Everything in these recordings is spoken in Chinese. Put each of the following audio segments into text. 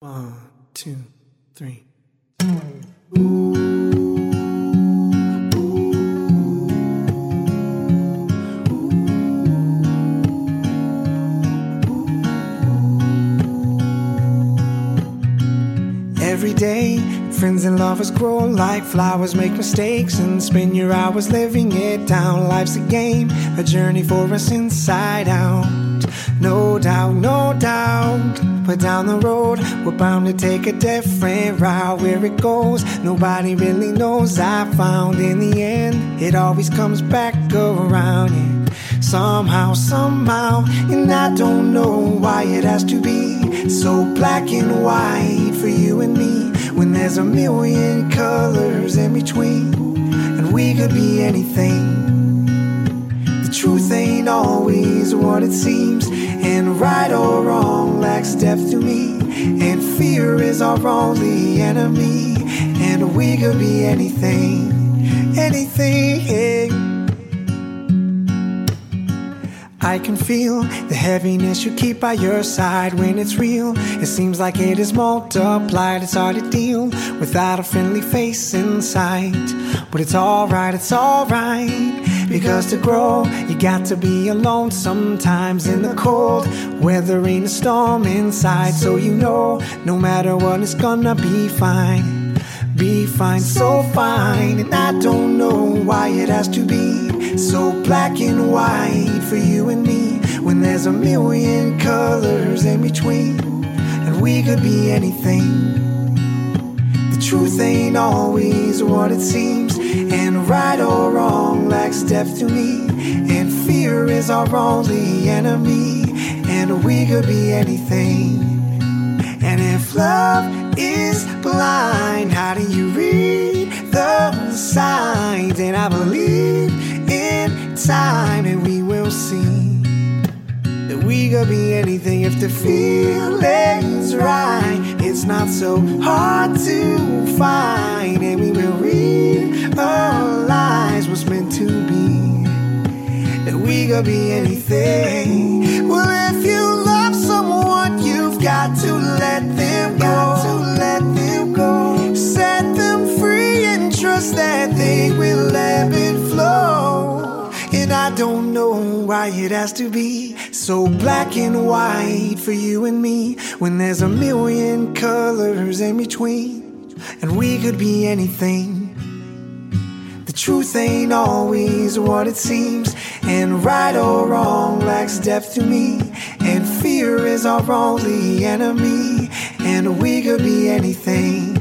One, two, three. every day. Friends and lovers grow like flowers, make mistakes, and spend your hours living it down. Life's a game, a journey for us inside out. No doubt, no doubt. But down the road, we're bound to take a different route where it goes. Nobody really knows. I found in the end, it always comes back around. Yeah. Somehow, somehow, and I don't know why it has to be so black and white for you and me when there's a million colors in between and we could be anything. The truth ain't always what it seems, and right or wrong lacks depth to me. And fear is our only enemy. And we could be anything, anything. Yeah. I can feel the heaviness you keep by your side when it's real. It seems like it is multiplied. It's hard to deal without a friendly face in sight. But it's alright, it's alright. Because to grow, you got to be alone sometimes in the cold, weathering a storm inside. So you know, no matter what, it's gonna be fine. Be fine, so fine. And I don't know why it has to be so black and white for you and me when there's a million colors in between and we could be anything. The truth ain't always what it seems, and right or wrong lacks depth to me. And fear is our only enemy, and we could be anything. And if love is blind, how do you read the signs? And I believe in time, and we that we could be anything if the feeling's right. It's not so hard to find, and we will realize what's meant to be. That we could be anything. Well, if you love someone, you've got to let why it has to be so black and white for you and me when there's a million colors in between and we could be anything. The truth ain't always what it seems, and right or wrong lacks depth to me, and fear is our only enemy, and we could be anything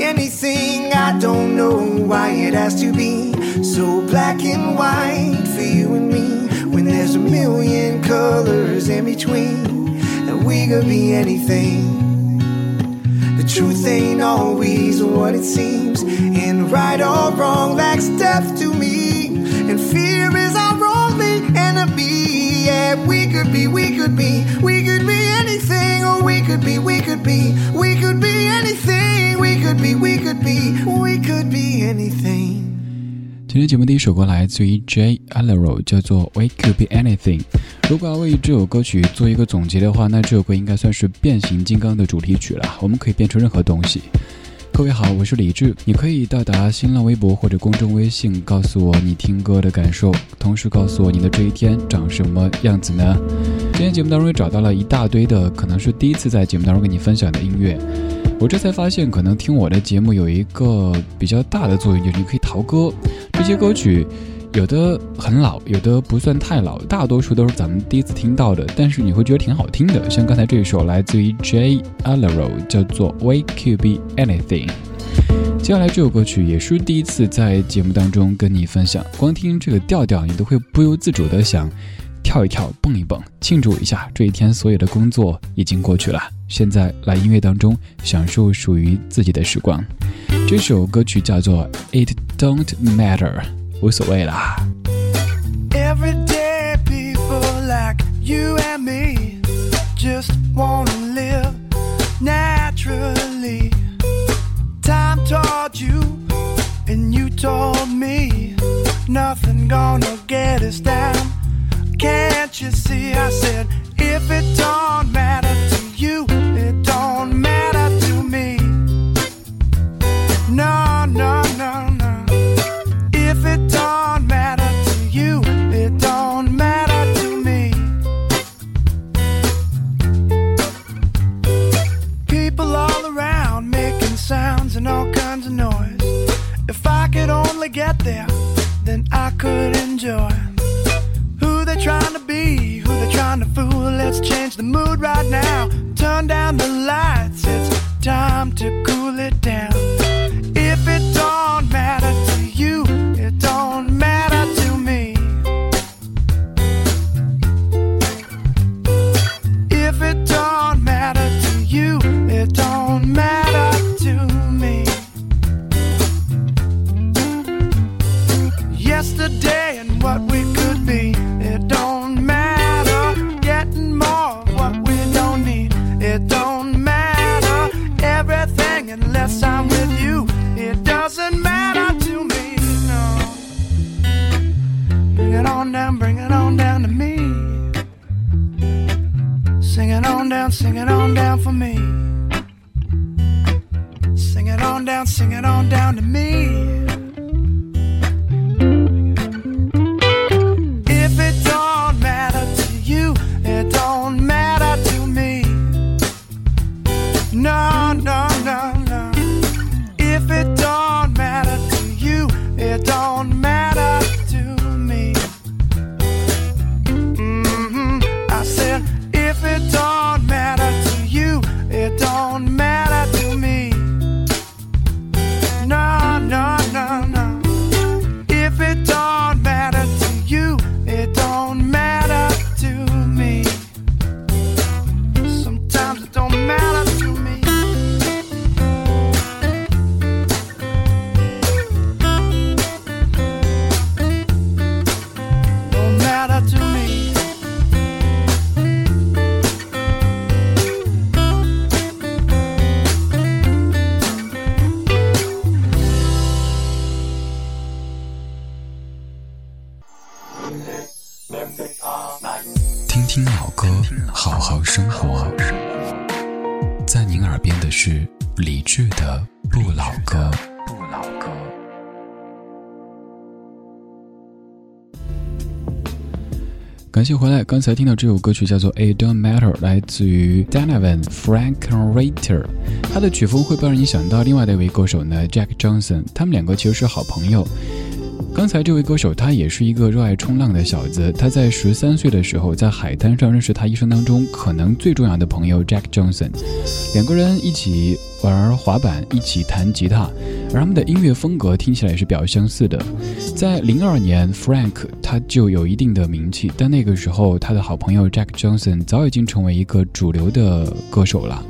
anything. I don't know why it has to be so black and white for you and me. There's a million colors in between, and we could be anything. The truth ain't always what it seems, and right or wrong lacks depth to me. And fear is our only enemy. Yeah, we could be, we could be, we could be anything, or we could be, we could be, we could be anything, we could be, we could be, we could be anything. 今天节目第一首歌来自于 J. y a l e r o 叫做 We Could Be Anything。如果要为这首歌曲做一个总结的话，那这首歌应该算是变形金刚的主题曲了。我们可以变出任何东西。各位好，我是李志。你可以到达新浪微博或者公众微信，告诉我你听歌的感受，同时告诉我你的这一天长什么样子呢？今天节目当中也找到了一大堆的，可能是第一次在节目当中跟你分享的音乐。我这才发现，可能听我的节目有一个比较大的作用，就是你可以淘歌。这些歌曲有的很老，有的不算太老，大多数都是咱们第一次听到的，但是你会觉得挺好听的。像刚才这一首来自于 J Alaro，叫做 We Could Be Anything。接下来这首歌曲也是第一次在节目当中跟你分享，光听这个调调，你都会不由自主的想。跳一跳，蹦一蹦，庆祝一下这一天，所有的工作已经过去了。现在来音乐当中，享受属于自己的时光。这首歌曲叫做《It Don't Matter》，无所谓啦。Can't you see? I said, if it don't matter to you, it don't matter. yesterday and what we could be. It don't matter. Getting more of what we don't need. It don't matter. Everything unless I'm with you. It doesn't matter to me. No. Bring it on down, bring it on down to me. Sing it on down, sing it on down for me. Sing it on down, sing it on down to me. 在您耳边的是理智的不老歌，不老歌。感谢回来，刚才听到这首歌曲叫做《It Don't Matter》，来自于 d a n a v a n f r a n k r a i t e r 他的曲风会不会让你想到另外的一位歌手呢？Jack Johnson，他们两个其实是好朋友。刚才这位歌手，他也是一个热爱冲浪的小子。他在十三岁的时候，在海滩上认识他一生当中可能最重要的朋友 Jack Johnson，两个人一起。玩儿滑板，一起弹吉他，而他们的音乐风格听起来也是比较相似的。在零二年，Frank 他就有一定的名气，但那个时候他的好朋友 Jack Johnson 早已经成为一个主流的歌手了。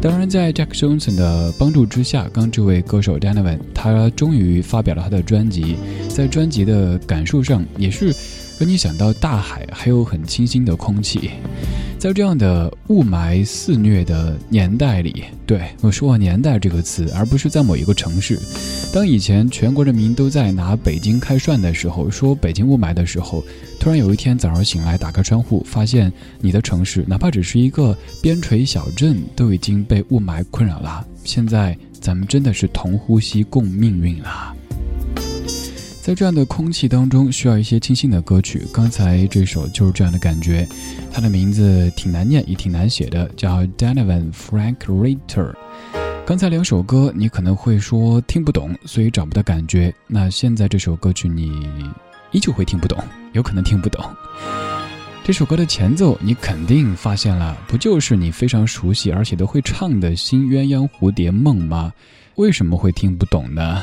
当然，在 Jack Johnson 的帮助之下，刚这位歌手 Dannan 他终于发表了他的专辑，在专辑的感受上也是让你想到大海，还有很清新的空气。在这样的雾霾肆虐的年代里，对，我说年代这个词，而不是在某一个城市。当以前全国人民都在拿北京开涮的时候，说北京雾霾的时候，突然有一天早上醒来，打开窗户，发现你的城市，哪怕只是一个边陲小镇，都已经被雾霾困扰了。现在咱们真的是同呼吸共命运了。在这样的空气当中，需要一些清新的歌曲。刚才这首就是这样的感觉。它的名字挺难念，也挺难写的，叫 Donovan Frank Ritter。刚才两首歌你可能会说听不懂，所以找不到感觉。那现在这首歌曲你依旧会听不懂，有可能听不懂。这首歌的前奏你肯定发现了，不就是你非常熟悉而且都会唱的《新鸳鸯蝴蝶梦》吗？为什么会听不懂呢？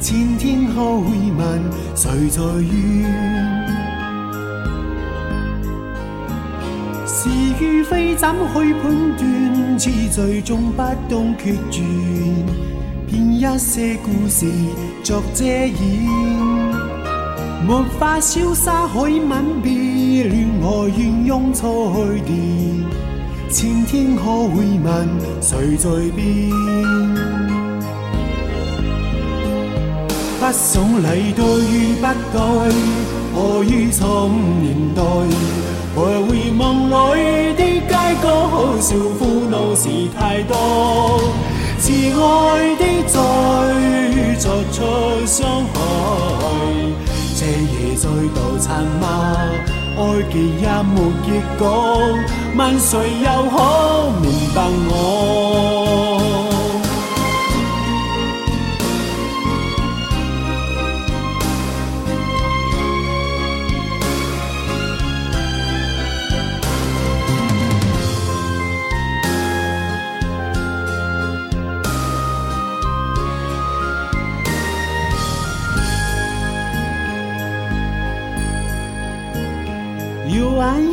千天后会问谁在怨？是与非怎去判断？此聚终不懂决断，编一些故事作遮掩。没法潇洒去吻别，恋爱鸳鸯错去连。千天可会问谁在变？不送礼对与不对，爱于错误年代徘徊梦里的街角，笑苦恼事太多，慈爱的再作出伤害，这夜再度沉默，爱结也没结果，问谁又可明白我？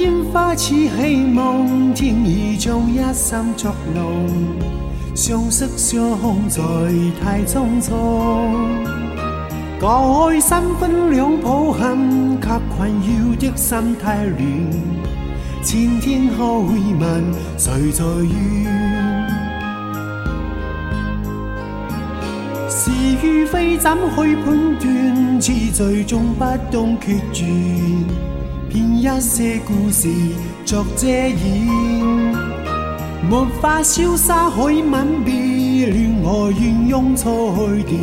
烟花似戏梦，天意将一心捉弄，相识相逢在太匆匆。隔开三分两抱恨，及困扰的心太乱，前天开会问谁在怨？是与非怎去判断？知最终不懂决断。一些故事作遮掩，没法消沙海吻别，恋爱怨拥错去点，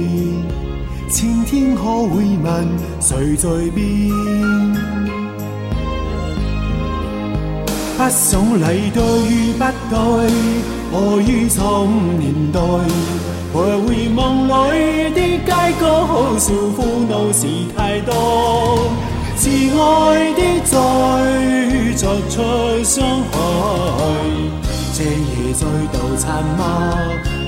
前天可会问谁在变？不想离对与不对？爱于十五年代，徘徊梦里的街歌，多笑苦恼事太多。是爱的罪作出伤害。这夜再度沉默，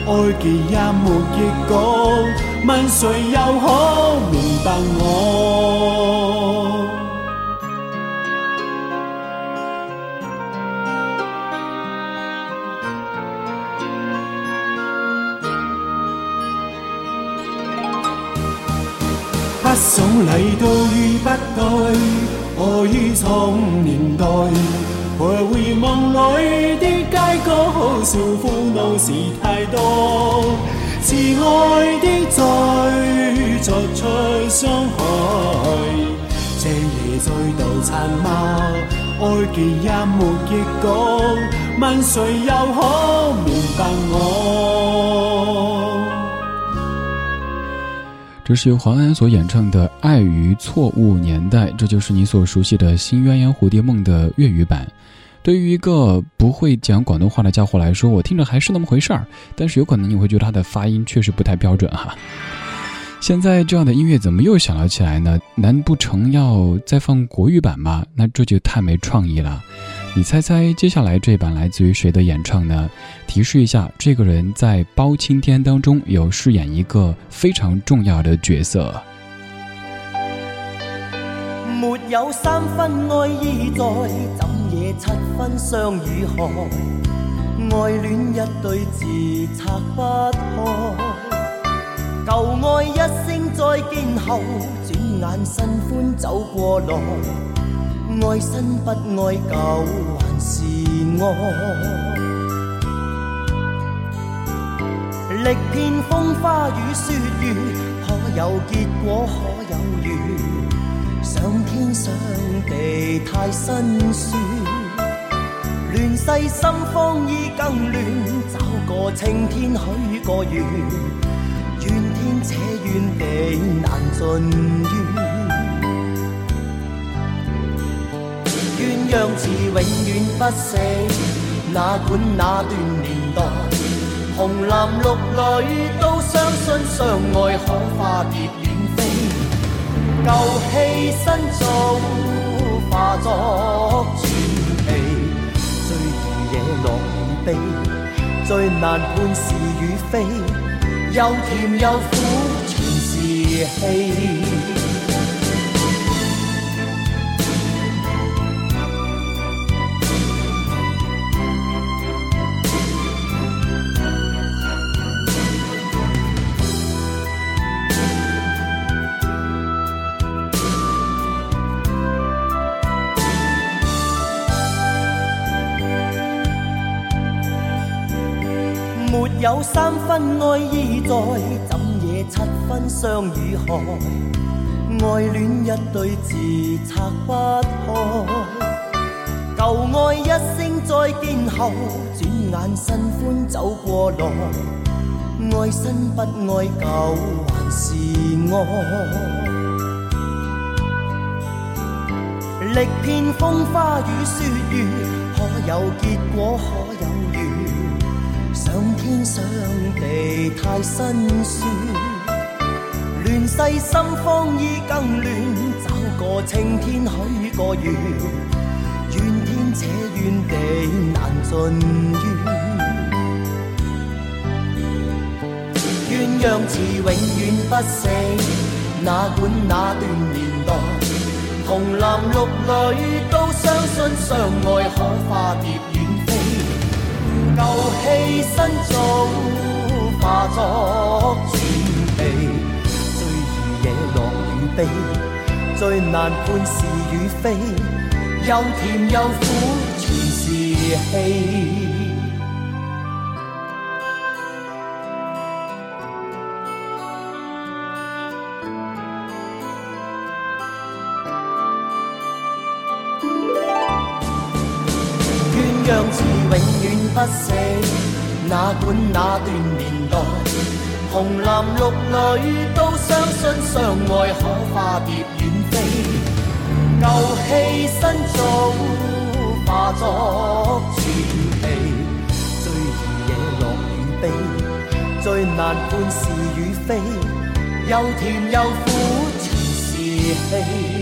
爱结也没结果。问谁又可明白我？不送礼都遇不待，何以创年代？徘徊梦里的街角，苦笑苦恼事太多，是爱的罪作出伤害。这夜再度沉默，爱结也没结果，问谁又可明白我？这是由黄安所演唱的《爱于错误年代》，这就是你所熟悉的新鸳鸯蝴蝶梦的粤语版。对于一个不会讲广东话的家伙来说，我听着还是那么回事儿。但是有可能你会觉得他的发音确实不太标准哈。现在这样的音乐怎么又响了起来呢？难不成要再放国语版吗？那这就太没创意了。你猜猜接下来这版来自于谁的演唱呢？提示一下，这个人在《包青天》当中有饰演一个非常重要的角色。没有三分爱意在，怎也七分相与害，爱恋一对字拆不开。旧爱一声再见后，转眼新欢走过来。爱新不爱旧，还是爱。历遍风花雨雪月，可有结果可有缘？上天上地太辛酸，乱世心慌意更乱，找个青天许个愿。怨天且怨地，难尽怨。鸳鸯字永远不死，哪管那段年代，红蓝绿里都相信相爱可化蝶远飞。旧戏新做化作传奇，最易惹落雨悲，最难判是与非，又甜又苦全是戏。有三分爱意在，怎惹七分伤与害？爱恋一对自拆不开，旧爱一声再见后，转眼新欢走过来，爱新不爱旧还是爱？历遍风花雨雪月，可有结果？可有缘？天想地太辛酸，乱世心慌意更乱，找个青天许个愿，怨天且怨地难尽怨。鸳鸯字永远不死，哪管那段年代，红男绿女都相信相爱可化蝶。旧气新造化作传奇。最易惹浪与悲，最难判是与非。又甜又苦，全是戏。恋不死，哪管那段年代。红蓝绿女都相信相爱可化蝶远飞。旧戏新做，化作传奇。最易惹乐与悲，最难判是与非。又甜又苦，全是戏。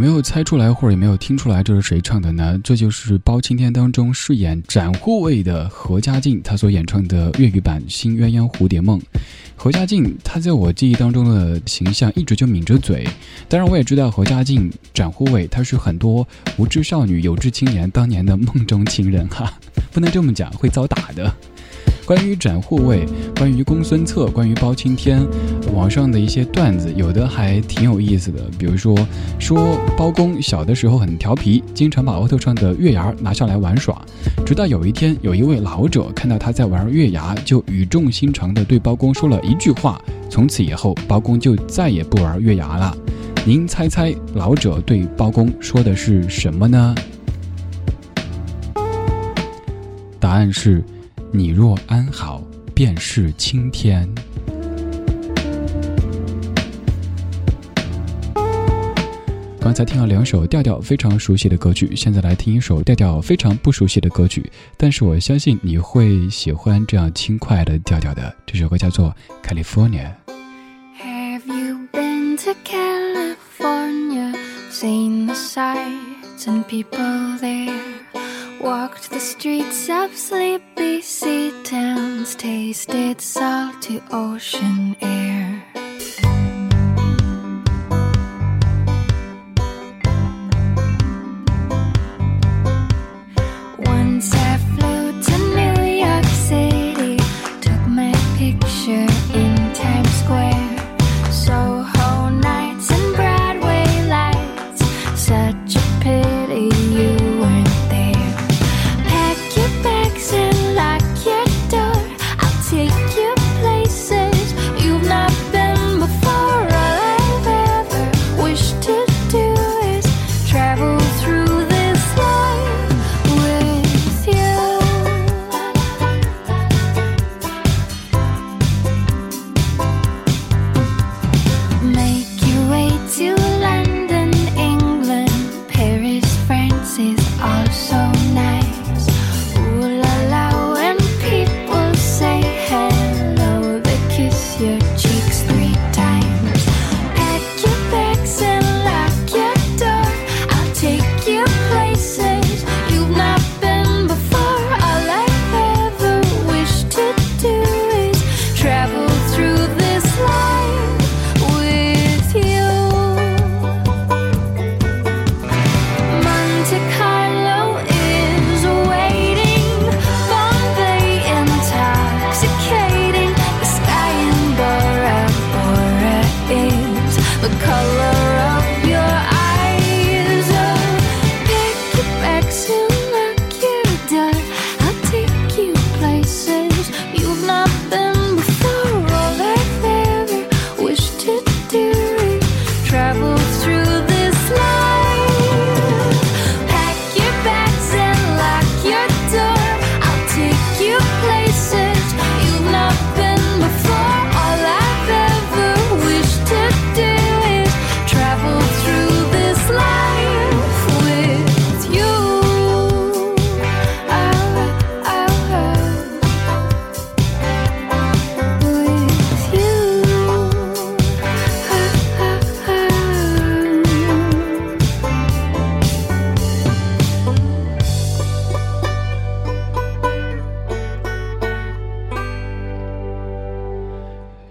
没有猜出来，或者也没有听出来，这是谁唱的呢？这就是《包青天》当中饰演展护卫的何家劲，他所演唱的粤语版《新鸳鸯蝴蝶梦》。何家劲他在我记忆当中的形象一直就抿着嘴，当然我也知道何家劲展护卫他是很多无知少女、有志青年当年的梦中情人哈，不能这么讲，会遭打的。关于展护卫，关于公孙策，关于包青天，网上的一些段子，有的还挺有意思的。比如说，说包公小的时候很调皮，经常把额头上的月牙拿下来玩耍。直到有一天，有一位老者看到他在玩月牙，就语重心长的对包公说了一句话。从此以后，包公就再也不玩月牙了。您猜猜老者对包公说的是什么呢？答案是。你若安好，便是晴天。刚才听了两首调调非常熟悉的歌曲，现在来听一首调调非常不熟悉的歌曲。但是我相信你会喜欢这样轻快的调调的。这首歌叫做《California》。Walked the streets of sleepy sea towns, tasted salty ocean air.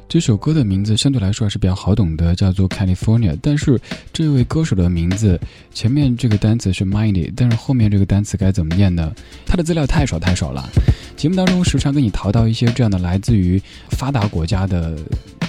这首歌的名字相对来说还是比较好懂的，叫做 California。但是这位歌手的名字前面这个单词是 Mindy，但是后面这个单词该怎么念呢？他的资料太少太少了。节目当中时常跟你淘到一些这样的来自于发达国家的。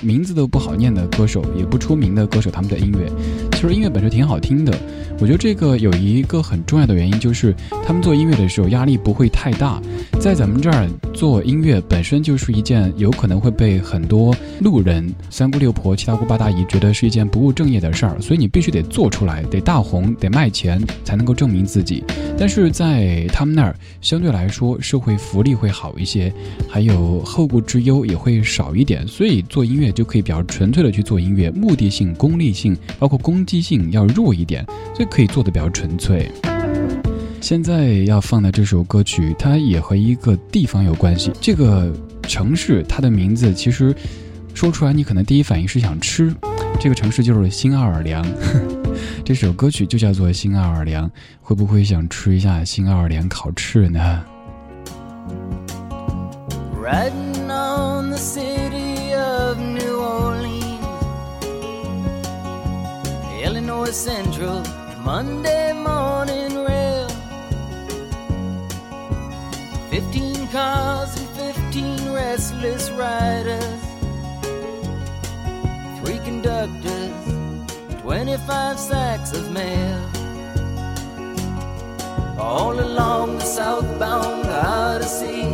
名字都不好念的歌手，也不出名的歌手，他们的音乐其实音乐本身挺好听的。我觉得这个有一个很重要的原因，就是他们做音乐的时候压力不会太大。在咱们这儿做音乐本身就是一件有可能会被很多路人、三姑六婆、七大姑八大姨觉得是一件不务正业的事儿，所以你必须得做出来，得大红，得卖钱，才能够证明自己。但是在他们那儿，相对来说社会福利会好一些，还有后顾之忧也会少一点，所以做音乐。就可以比较纯粹的去做音乐，目的性、功利性，包括攻击性要弱一点，所以可以做的比较纯粹。现在要放的这首歌曲，它也和一个地方有关系。这个城市它的名字，其实说出来你可能第一反应是想吃。这个城市就是新奥尔良，这首歌曲就叫做《新奥尔良》。会不会想吃一下新奥尔良烤翅呢？the Central Monday morning rail. Fifteen cars and fifteen restless riders, three conductors, twenty-five sacks of mail. All along the southbound Odyssey,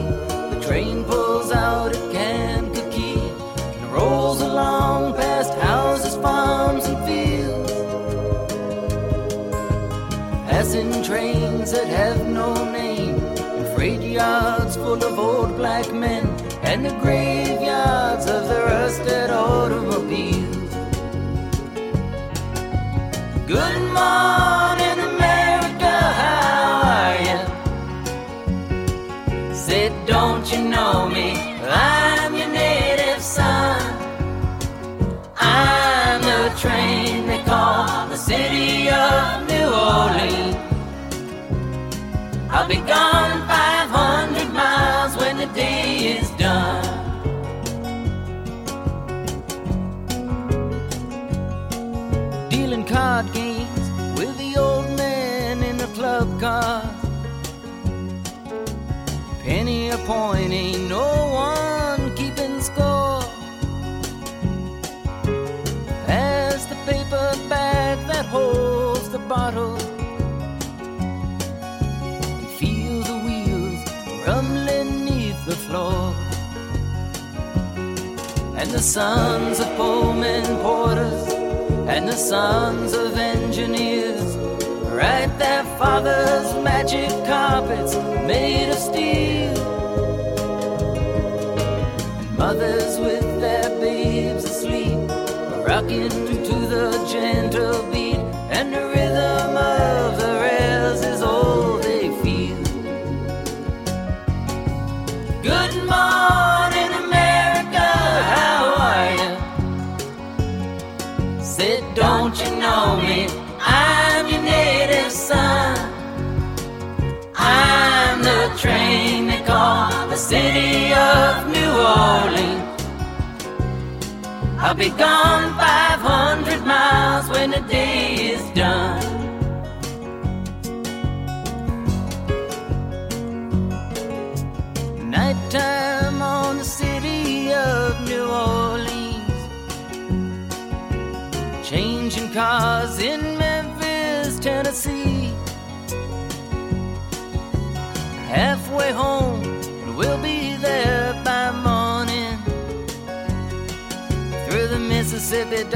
the train pulls out at Kankakee and rolls along. trains that have no name, and freight yards full of old black men, and the graveyards of the rusted automobiles. Good morning, America, how are you? Said, don't you know me? I'm your native son. I'm the train I'll be gone 500 miles when the day is done. Dealing card games with the old man in the club car. Penny a point ain't no the sons of Pullman porters and the sons of engineers write their fathers' magic carpets made of steel. And mothers with their babes asleep, rocking Darling, I'll be gone 500 miles when the day is done. Nighttime on the city of New Orleans. Changing cars in Memphis, Tennessee. Halfway home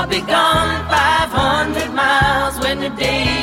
I'll be gone 500 miles when the day